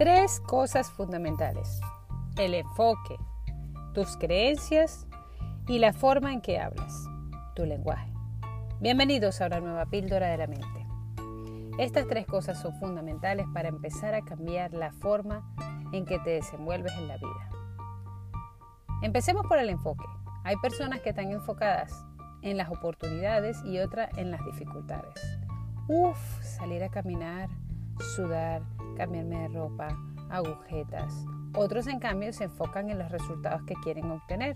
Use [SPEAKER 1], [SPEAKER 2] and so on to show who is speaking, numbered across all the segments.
[SPEAKER 1] Tres cosas fundamentales. El enfoque, tus creencias y la forma en que hablas, tu lenguaje. Bienvenidos a una nueva píldora de la mente. Estas tres cosas son fundamentales para empezar a cambiar la forma en que te desenvuelves en la vida. Empecemos por el enfoque. Hay personas que están enfocadas en las oportunidades y otras en las dificultades. Uf, salir a caminar, sudar, cambiarme de ropa, agujetas. Otros en cambio se enfocan en los resultados que quieren obtener.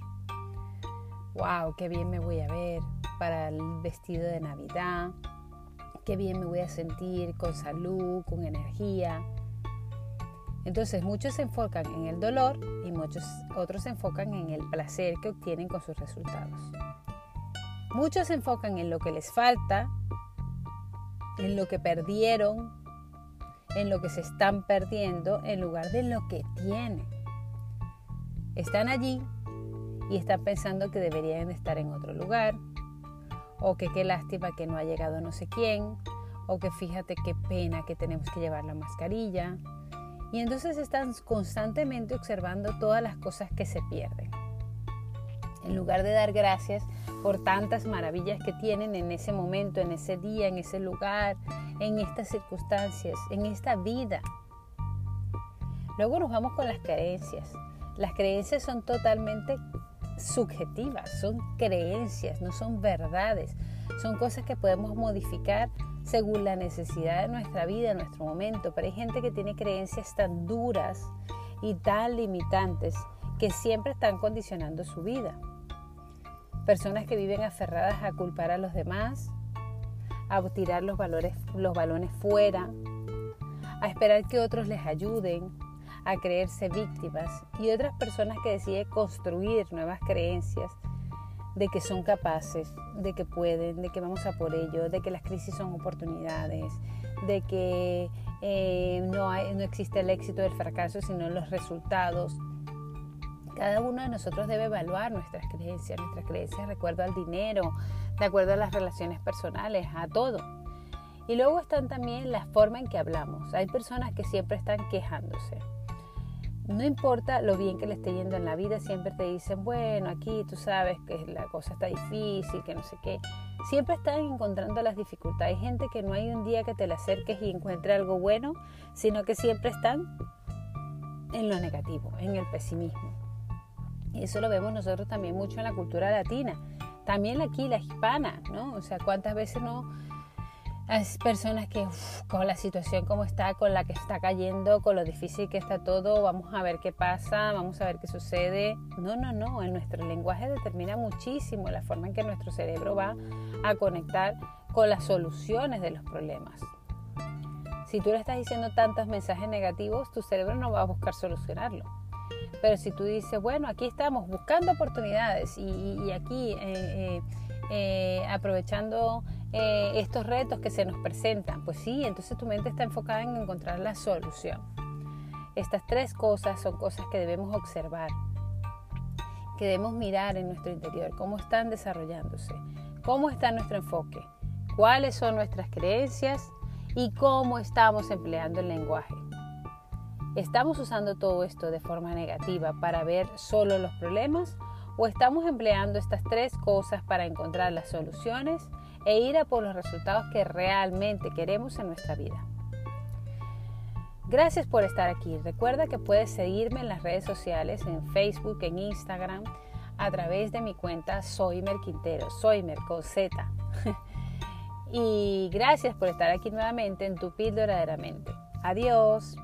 [SPEAKER 1] ¡Wow! ¡Qué bien me voy a ver para el vestido de Navidad! ¡Qué bien me voy a sentir con salud, con energía! Entonces muchos se enfocan en el dolor y muchos otros se enfocan en el placer que obtienen con sus resultados. Muchos se enfocan en lo que les falta, en lo que perdieron en lo que se están perdiendo en lugar de lo que tienen. Están allí y están pensando que deberían estar en otro lugar, o que qué lástima que no ha llegado no sé quién, o que fíjate qué pena que tenemos que llevar la mascarilla. Y entonces están constantemente observando todas las cosas que se pierden. En lugar de dar gracias por tantas maravillas que tienen en ese momento, en ese día, en ese lugar, en estas circunstancias, en esta vida. Luego nos vamos con las creencias. Las creencias son totalmente subjetivas, son creencias, no son verdades. Son cosas que podemos modificar según la necesidad de nuestra vida, en nuestro momento. Pero hay gente que tiene creencias tan duras y tan limitantes que siempre están condicionando su vida. Personas que viven aferradas a culpar a los demás, a tirar los, valores, los balones fuera, a esperar que otros les ayuden, a creerse víctimas y otras personas que deciden construir nuevas creencias de que son capaces, de que pueden, de que vamos a por ello, de que las crisis son oportunidades, de que eh, no, existe el éxito del fracaso, sino los resultados. Cada uno de nosotros debe evaluar nuestras creencias, nuestras creencias de acuerdo al dinero, de acuerdo a las relaciones personales, a todo. Y luego están también la forma en que hablamos. Hay personas que siempre están quejándose. No importa lo bien que le esté yendo en la vida, siempre te dicen, bueno, aquí tú sabes que la cosa está difícil, que no sé qué. Siempre están encontrando las dificultades. Hay gente que no hay un día que te le acerques y encuentre algo bueno, sino que siempre están en lo negativo, en el pesimismo. Y eso lo vemos nosotros también mucho en la cultura latina también aquí la hispana, ¿no? O sea, cuántas veces no hay personas que con la situación como está, con la que está cayendo, con lo difícil que está todo, vamos a ver qué pasa, vamos a ver qué sucede. No, no, no, en nuestro lenguaje determina muchísimo la forma en que nuestro cerebro va a conectar con las soluciones de los problemas. Si tú le estás diciendo tantos mensajes negativos, tu cerebro no va a buscar solucionarlo. Pero si tú dices, bueno, aquí estamos buscando oportunidades y, aquí eh, eh, eh, aprovechando estos retos que se nos presentan, pues sí, entonces tu mente está enfocada en encontrar la solución. Estas tres cosas son cosas que debemos observar, que debemos mirar en nuestro interior, cómo están desarrollándose, cómo está nuestro enfoque, cuáles son nuestras creencias y cómo estamos empleando el lenguaje. ¿Estamos usando todo esto de forma negativa para ver solo los problemas o estamos empleando estas tres cosas para encontrar las soluciones e ir a por los resultados que realmente queremos en nuestra vida? Gracias por estar aquí. Recuerda que puedes seguirme en las redes sociales, en Facebook, en Instagram, a través de mi cuenta Soymer Quintero, Soymer con Z. y gracias por estar aquí nuevamente en tu píldora de mente. Adiós.